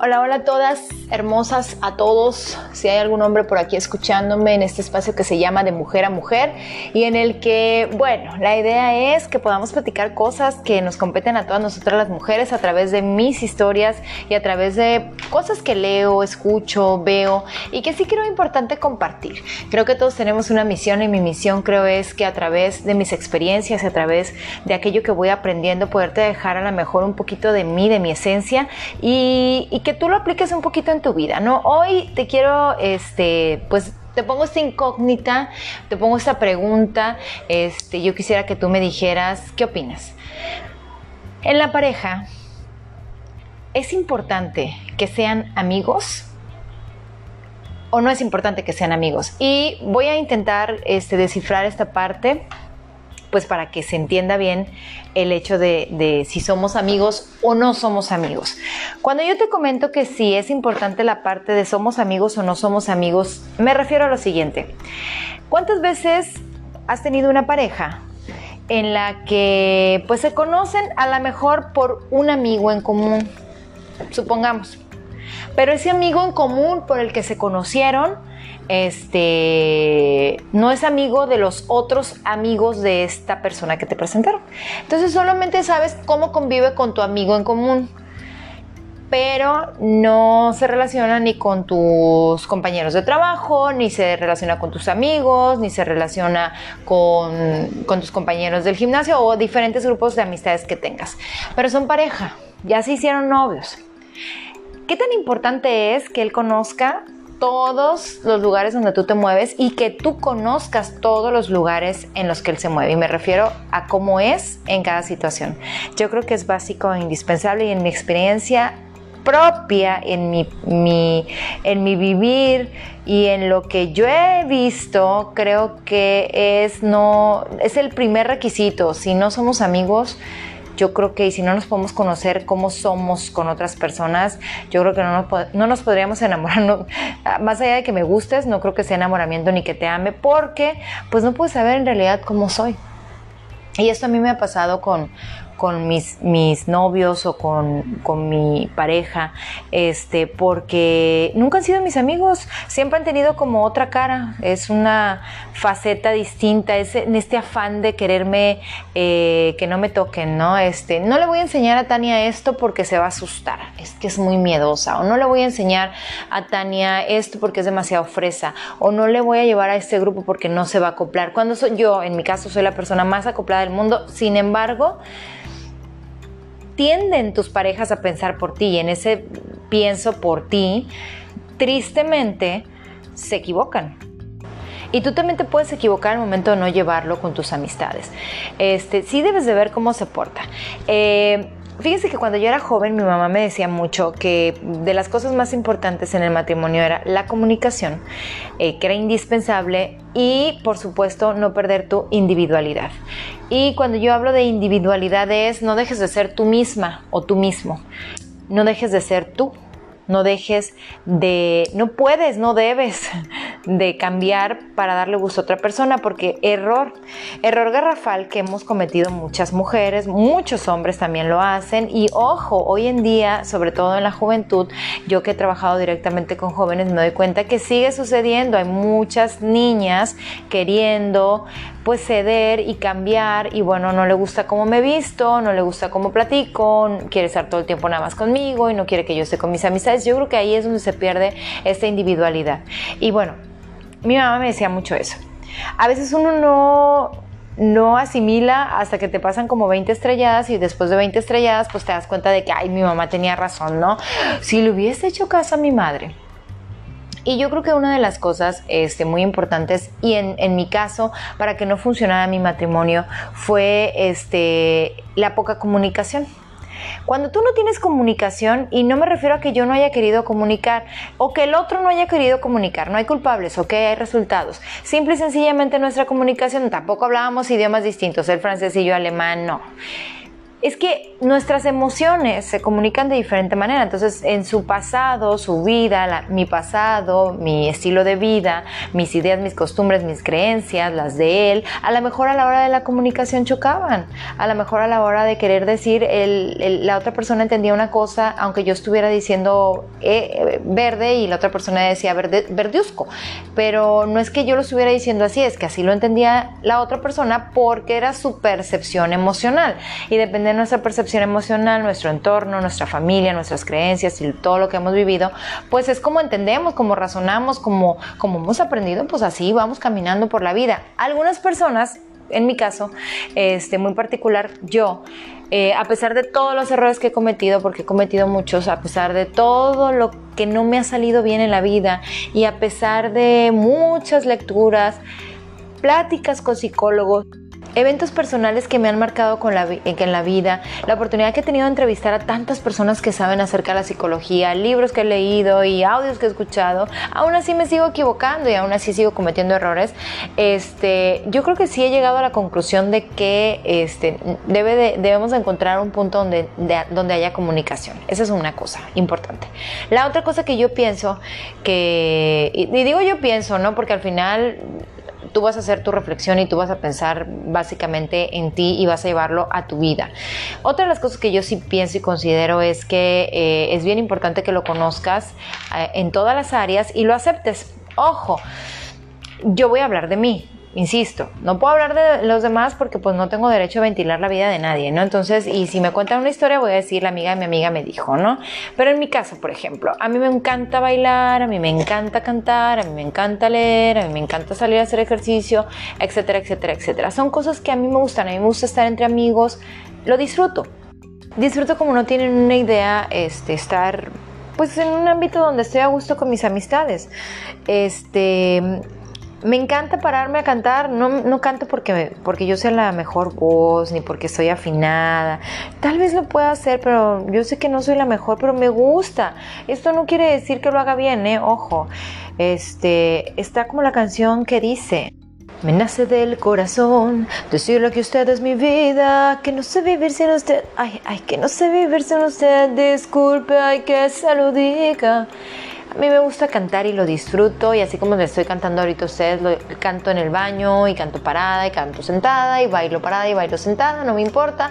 Hola, hola a todas, hermosas, a todos. Si hay algún hombre por aquí escuchándome en este espacio que se llama De Mujer a Mujer y en el que, bueno, la idea es que podamos platicar cosas que nos competen a todas nosotras las mujeres a través de mis historias y a través de cosas que leo, escucho, veo y que sí creo importante compartir. Creo que todos tenemos una misión y mi misión creo es que a través de mis experiencias, a través de aquello que voy aprendiendo, poderte dejar a lo mejor un poquito de mí, de mi esencia y, y que tú lo apliques un poquito en tu vida, ¿no? Hoy te quiero, este, pues te pongo esta incógnita, te pongo esta pregunta, este, yo quisiera que tú me dijeras, ¿qué opinas? En la pareja, ¿es importante que sean amigos? ¿O no es importante que sean amigos? Y voy a intentar este, descifrar esta parte pues para que se entienda bien el hecho de, si somos amigos o no somos amigos. Cuando yo te comento que sí es importante la parte de somos amigos o no somos amigos, me refiero a lo siguiente. ¿Cuántas veces has tenido una pareja en la que pues se conocen a lo mejor por un amigo en común, supongamos? Pero ese amigo en común por el que se conocieron este, no es amigo de los otros amigos de esta persona que te presentaron. Entonces solamente sabes cómo convive con tu amigo en común, pero no se relaciona ni con tus compañeros de trabajo, ni se relaciona con tus amigos, ni se relaciona con, con tus compañeros del gimnasio o diferentes grupos de amistades que tengas. Pero son pareja, ya se hicieron novios. ¿Qué tan importante es que él conozca todos los lugares donde tú te mueves y que tú conozcas todos los lugares en los que él se mueve. Y me refiero a cómo es en cada situación. Yo creo que es básico e indispensable y en mi experiencia propia, en mi, en mi vivir y en lo que yo he visto, creo que es, no, es el primer requisito. Si no somos amigos, yo creo que si no nos podemos conocer cómo somos con otras personas, yo creo que no nos, no nos podríamos enamorar. más allá de que me gustes, no creo que sea enamoramiento ni que te ame, porque pues no puedes saber en realidad cómo soy. Y esto a mí me ha pasado con, con mis, mis novios o con, con, mi pareja, este, porque nunca han sido mis amigos, siempre han tenido como otra cara, es una faceta distinta, es en este afán de quererme eh, que no me toquen, ¿no? Este, no le voy a enseñar a Tania esto porque se va a asustar, es que es muy miedosa, o no le voy a enseñar a Tania esto porque es demasiado fresa, o no le voy a llevar a este grupo porque no se va a acoplar. Cuando soy yo, en mi caso, soy la persona más acoplada del mundo, sin embargo, tienden tus parejas a pensar por ti y en ese pienso por ti, tristemente se equivocan. Y tú también te puedes equivocar al momento de no llevarlo con tus amistades. Este, sí debes de ver cómo se porta. Eh, Fíjense que cuando yo era joven mi mamá me decía mucho que de las cosas más importantes en el matrimonio era la comunicación, eh, que era indispensable y por supuesto no perder tu individualidad. Y cuando yo hablo de individualidad es no dejes de ser tú misma o tú mismo, no dejes de ser tú no dejes de, no puedes, no debes de cambiar para darle gusto a otra persona, porque error, error garrafal que hemos cometido muchas mujeres, muchos hombres también lo hacen, y ojo, hoy en día, sobre todo en la juventud, yo que he trabajado directamente con jóvenes, me doy cuenta que sigue sucediendo, hay muchas niñas queriendo pues ceder y cambiar y bueno, no le gusta cómo me visto, no le gusta cómo platico, quiere estar todo el tiempo nada más conmigo y no quiere que yo esté con mis amistades. Yo creo que ahí es donde se pierde esta individualidad. Y bueno, mi mamá me decía mucho eso. A veces uno no no asimila hasta que te pasan como 20 estrelladas y después de 20 estrelladas pues te das cuenta de que, ay, mi mamá tenía razón, ¿no? Si le hubiese hecho caso a mi madre, y yo creo que una de las cosas este, muy importantes, y en, en, mi caso, para que no funcionara mi matrimonio, fue este, la poca comunicación. Cuando tú no tienes comunicación, y no me refiero a que yo no haya querido comunicar o que el otro no haya querido comunicar, no hay culpables, ok, hay resultados. Simple y sencillamente nuestra comunicación, tampoco hablábamos idiomas distintos, el francés y yo alemán, no es que nuestras emociones se comunican de diferente manera. Entonces, en su pasado, su vida, mi pasado, mi estilo de vida, mis ideas, mis costumbres, mis creencias, las de él, a lo mejor a la hora de la comunicación chocaban. A lo mejor a la hora de querer decir, la otra persona entendía una cosa, aunque yo estuviera diciendo eh, verde y la otra persona decía verde. Pero no es que yo lo estuviera diciendo así, es que así lo entendía la otra persona porque era su percepción emocional. Y depende de nuestra percepción emocional, nuestro entorno, nuestra familia, nuestras creencias y todo lo que hemos vivido, pues es como entendemos, como razonamos, como, como hemos aprendido, pues así vamos caminando por la vida. Algunas personas, en mi caso, este, muy particular, yo, eh, a pesar de todos los errores que he cometido, porque he cometido muchos, a pesar de todo lo que no me ha salido bien en la vida y a pesar de muchas lecturas, pláticas con psicólogos, eventos personales que me han marcado con la, en la vida, la oportunidad que he tenido de entrevistar a tantas personas que saben acerca de la psicología, libros que he leído y audios que he escuchado, aún así me sigo equivocando y aún así sigo cometiendo errores. Este, yo creo que sí he llegado a la conclusión de que este, debe debemos encontrar un punto donde, donde haya comunicación. Esa es una cosa importante. La otra cosa que yo pienso que, y digo yo pienso, ¿no? Porque al final tú vas a hacer tu reflexión y tú vas a pensar básicamente en ti y vas a llevarlo a tu vida. Otra de las cosas que yo sí pienso y considero es que eh, es bien importante que lo conozcas eh, en todas las áreas y lo aceptes. Ojo, yo voy a hablar de mí, insisto, no puedo hablar de los demás porque pues no tengo derecho a ventilar la vida de nadie, ¿no? Entonces, y si me cuentan una historia voy a decir la amiga de mi amiga me dijo, ¿no? Pero en mi caso, por ejemplo, a mí me encanta bailar, a mí me encanta cantar, a mí me encanta leer, a mí me encanta salir a hacer ejercicio, etcétera, etcétera, etcétera. Son cosas que a mí me gustan, a mí me gusta estar entre amigos, lo disfruto. Disfruto como no tienen una idea, este, estar pues en un ámbito donde estoy a gusto con mis amistades. Este, me encanta pararme a cantar, no, no canto porque, porque yo sea la mejor voz, ni porque soy afinada. Tal vez lo pueda hacer, pero yo sé que no soy la mejor, pero me gusta. Esto no quiere decir que lo haga bien, ¿eh? Ojo. Este, está como la canción que dice, me nace del corazón decirle que usted es mi vida, que no sé vivir sin usted. Ay, ay, que no sé vivir sin usted. Disculpe, ay, que se lo diga. A mí me gusta cantar y lo disfruto y así como le estoy cantando ahorita a ustedes, lo canto en el baño y canto parada y canto sentada y bailo parada y bailo sentada, no me importa.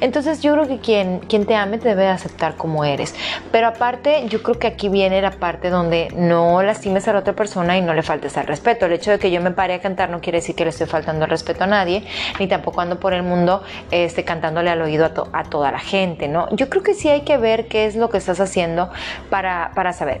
Entonces yo creo que quien, quien te ame te debe aceptar como eres. Pero aparte, yo creo que aquí viene la parte donde no lastimes a la otra persona y no le faltes al respeto. El hecho de que yo me pare a cantar no quiere decir que le estoy faltando el respeto a nadie, ni tampoco ando por el mundo este, cantándole al oído a, toda la gente, ¿no? Yo creo que sí hay que ver qué es lo que estás haciendo para, para saber.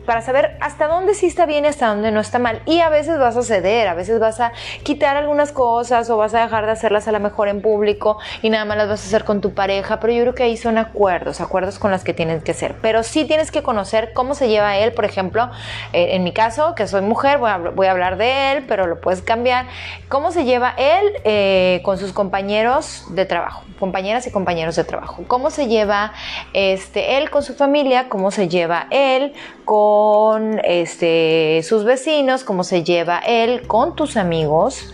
para saber hasta dónde sí está bien y hasta dónde no está mal. Y a veces vas a ceder, a veces vas a quitar algunas cosas o vas a dejar de hacerlas a lo mejor en público y nada más las vas a hacer con tu pareja, pero yo creo que ahí son acuerdos, acuerdos con las que tienes que ser. Pero sí tienes que conocer cómo se lleva él, por ejemplo, eh, en mi caso, que soy mujer, voy a, voy a, hablar de él, pero lo puedes cambiar, cómo se lleva él eh, con sus compañeros de trabajo, compañeras y compañeros de trabajo, cómo se lleva este, él con su familia, cómo se lleva él con con este, sus vecinos, cómo se lleva él con tus amigos.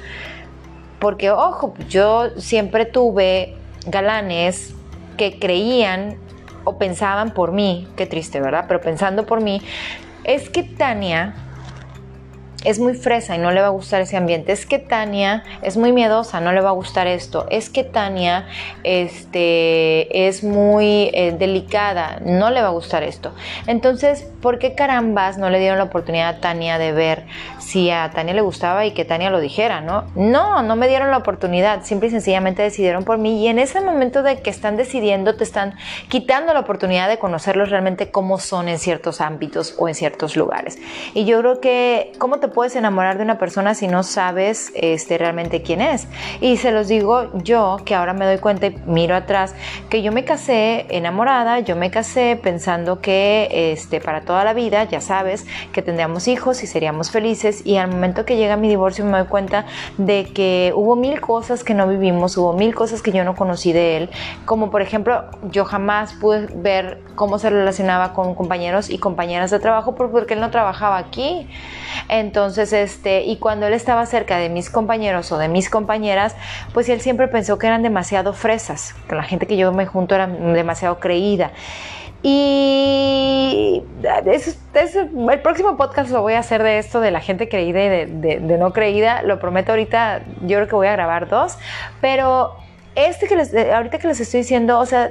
Porque, ojo, yo siempre tuve galanes que creían o pensaban por mí, qué triste, ¿verdad? Pero pensando por mí, es que Tania es muy fresa y no le va a gustar ese ambiente. Es que Tania es muy miedosa, no le va a gustar esto. Es que Tania este, es muy eh, delicada, no le va a gustar esto. Entonces, ¿por qué carambas no le dieron la oportunidad a Tania de ver si a Tania le gustaba y que Tania lo dijera, no? No, no me dieron la oportunidad. Simple y sencillamente decidieron por mí. Y en ese momento de que están decidiendo, te están quitando la oportunidad de conocerlos realmente cómo son en ciertos ámbitos o en ciertos lugares. Y yo creo que, ¿cómo te puedes enamorar de una persona si no sabes este, realmente quién es. Y se los digo yo, que ahora me doy cuenta y miro atrás, que yo me casé enamorada, yo me casé pensando que este, para toda la vida, ya sabes, que tendríamos hijos y seríamos felices. Y al momento que llega mi divorcio me doy cuenta de que hubo mil cosas que no vivimos, hubo mil cosas que yo no conocí de él. Como por ejemplo, yo jamás pude ver cómo se relacionaba con compañeros y compañeras de trabajo porque él no trabajaba aquí. Entonces, Entonces, este, y cuando él estaba cerca de mis compañeros o de mis compañeras, pues él siempre pensó que eran demasiado fresas, que la gente que yo me junto era demasiado creída. Y el próximo podcast lo voy a hacer de esto, de la gente creída y de, no creída. Lo prometo ahorita, yo creo que voy a grabar dos. Pero este que les, ahorita que les estoy diciendo, o sea,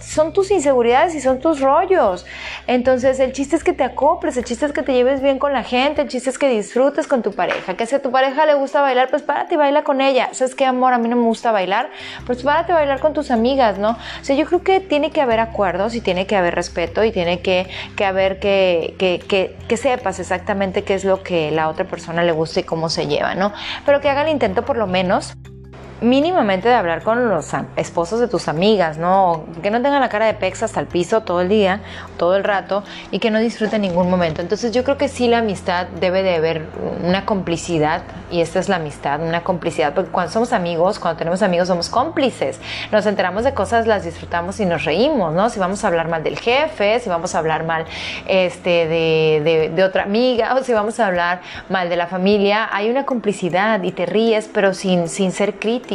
son tus inseguridades y son tus rollos. Entonces, el chiste es que te acoples, el chiste es que te lleves bien con la gente, el chiste es que disfrutes con tu pareja. Que si a tu pareja le gusta bailar, pues párate y baila con ella. ¿Sabes qué, amor? A mí no me gusta bailar, pues párate a bailar con tus amigas, ¿no? O sea, yo creo que tiene que haber acuerdos y tiene que haber respeto y tiene que, que haber que, que, que, que sepas exactamente qué es lo que la otra persona le gusta y cómo se lleva, ¿no? Pero que haga el intento por lo menos mínimamente de hablar con los esposos de tus amigas, ¿no? Que no tengan la cara de pex hasta el piso todo el día, todo el rato y que no disfruten ningún momento. Entonces yo creo que sí la amistad debe de haber una complicidad y esta es la amistad, una complicidad, porque cuando somos amigos, cuando tenemos amigos somos cómplices. Nos enteramos de cosas, las disfrutamos y nos reímos, ¿no? Si vamos a hablar mal del jefe, si vamos a hablar mal este, de, otra amiga o si vamos a hablar mal de la familia, hay una complicidad y te ríes, pero sin, sin ser crítico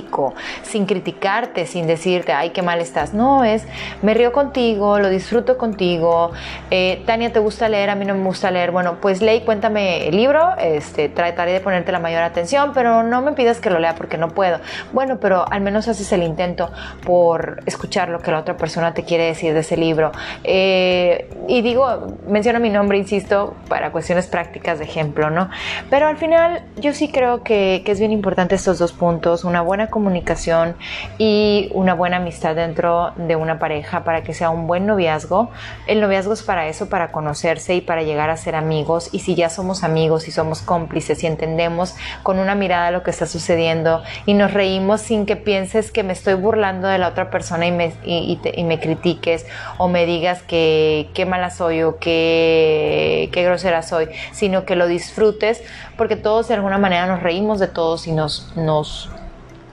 sin criticarte, sin decirte, ay, qué mal estás. No, es, me río contigo, lo disfruto contigo. Eh, Tania, ¿te gusta leer? A mí no me gusta leer. Bueno, pues lee cuéntame el libro, este, trataré de ponerte la mayor atención, pero no me pidas que lo lea porque no puedo. Bueno, pero al menos haces el intento por escuchar lo que la otra persona te quiere decir de ese libro. Eh, y digo, menciono mi nombre, insisto, para cuestiones prácticas de ejemplo, ¿no? Pero al final yo sí creo que, que es bien importante estos dos puntos, una buena comunicación y una buena amistad dentro de una pareja para que sea un buen noviazgo. El noviazgo es para eso, para conocerse y para llegar a ser amigos. Y si ya somos amigos y somos cómplices y entendemos con una mirada lo que está sucediendo y nos reímos sin que pienses que me estoy burlando de la otra persona y me, y, me critiques o me digas que qué mala soy o que qué grosera soy, sino que lo disfrutes porque todos de alguna manera nos reímos de todos y nos, nos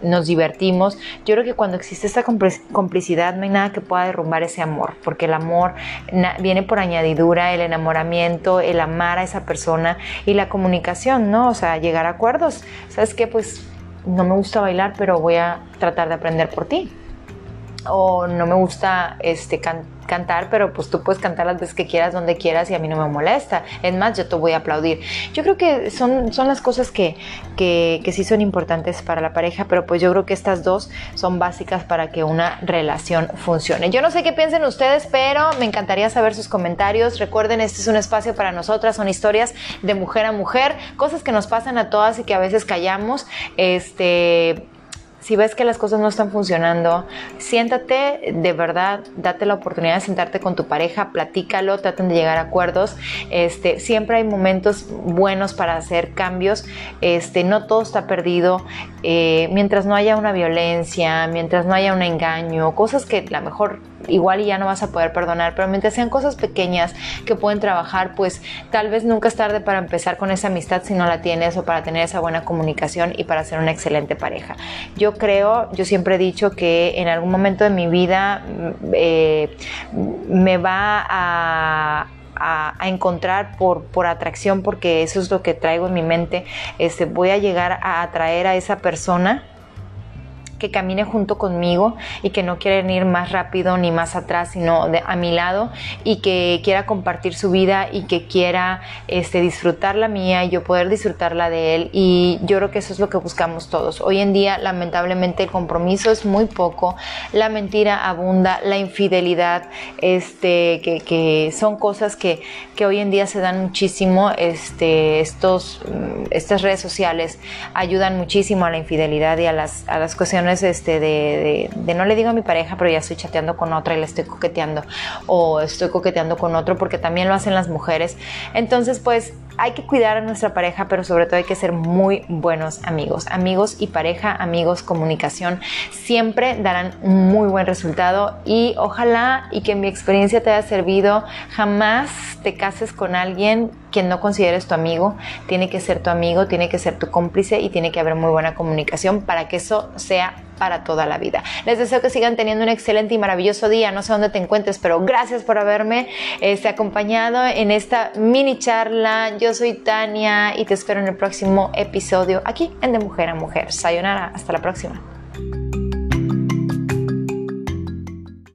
nos divertimos. Yo creo que cuando existe esta complicidad no hay nada que pueda derrumbar ese amor, porque el amor viene por añadidura, el enamoramiento, el amar a esa persona y la comunicación, ¿no? O sea, llegar a acuerdos. ¿Sabes qué? Pues no me gusta bailar, pero voy a tratar de aprender por ti. O no me gusta este, cantar cantar, pero pues tú puedes cantar las veces que quieras, donde quieras y a mí no me molesta. Es más, yo te voy a aplaudir. Yo creo que son, son las cosas que, que, sí son importantes para la pareja, pero pues yo creo que estas dos son básicas para que una relación funcione. Yo no sé qué piensen ustedes, pero me encantaría saber sus comentarios. Recuerden, este es un espacio para nosotras, son historias de mujer a mujer, cosas que nos pasan a todas y que a veces callamos. Este si ves que las cosas no están funcionando, siéntate, de verdad, date la oportunidad de sentarte con tu pareja, platícalo, traten de llegar a acuerdos. Este, siempre hay momentos buenos para hacer cambios. Este, no todo está perdido. Eh, mientras no haya una violencia, mientras no haya un engaño, cosas que a lo mejor igual ya no vas a poder perdonar, pero mientras sean cosas pequeñas que pueden trabajar, pues tal vez nunca es tarde para empezar con esa amistad si no la tienes o para tener esa buena comunicación y para ser una excelente pareja. Yo creo, yo siempre he dicho que en algún momento de mi vida mm, eh, me va a a, encontrar por, por atracción, porque eso es lo que traigo en mi mente, este, voy a llegar a atraer a esa persona que camine junto conmigo y que no quieren ir más rápido ni más atrás, sino a mi lado y que quiera compartir su vida y que quiera este, disfrutar la mía y yo poder disfrutar la de él. Y yo creo que eso es lo que buscamos todos. Hoy en día, lamentablemente, el compromiso es muy poco, la mentira abunda, la infidelidad, este, que, que son cosas que, que, hoy en día se dan muchísimo. Este, estos, mm, estas redes sociales ayudan muchísimo a la infidelidad y a las, a las cuestiones este, de, no le digo a mi pareja, pero ya estoy chateando con otra y le estoy coqueteando, o estoy coqueteando con otro, porque también lo hacen las mujeres. Entonces, pues hay que cuidar a nuestra pareja, pero sobre todo hay que ser muy buenos amigos. Amigos y pareja, amigos, comunicación, siempre darán un muy buen resultado y ojalá y que mi experiencia te haya servido. Jamás te cases con alguien quien no consideres tu amigo. Tiene que ser tu amigo, tiene que ser tu cómplice y tiene que haber muy buena comunicación para que eso sea para toda la vida. Les deseo que sigan teniendo un excelente y maravilloso día. No sé dónde te encuentres, pero gracias por haberme este, acompañado en esta mini charla. Yo soy Tania y te espero en el próximo episodio aquí en De Mujer a Mujer. Sayonara. Hasta la próxima.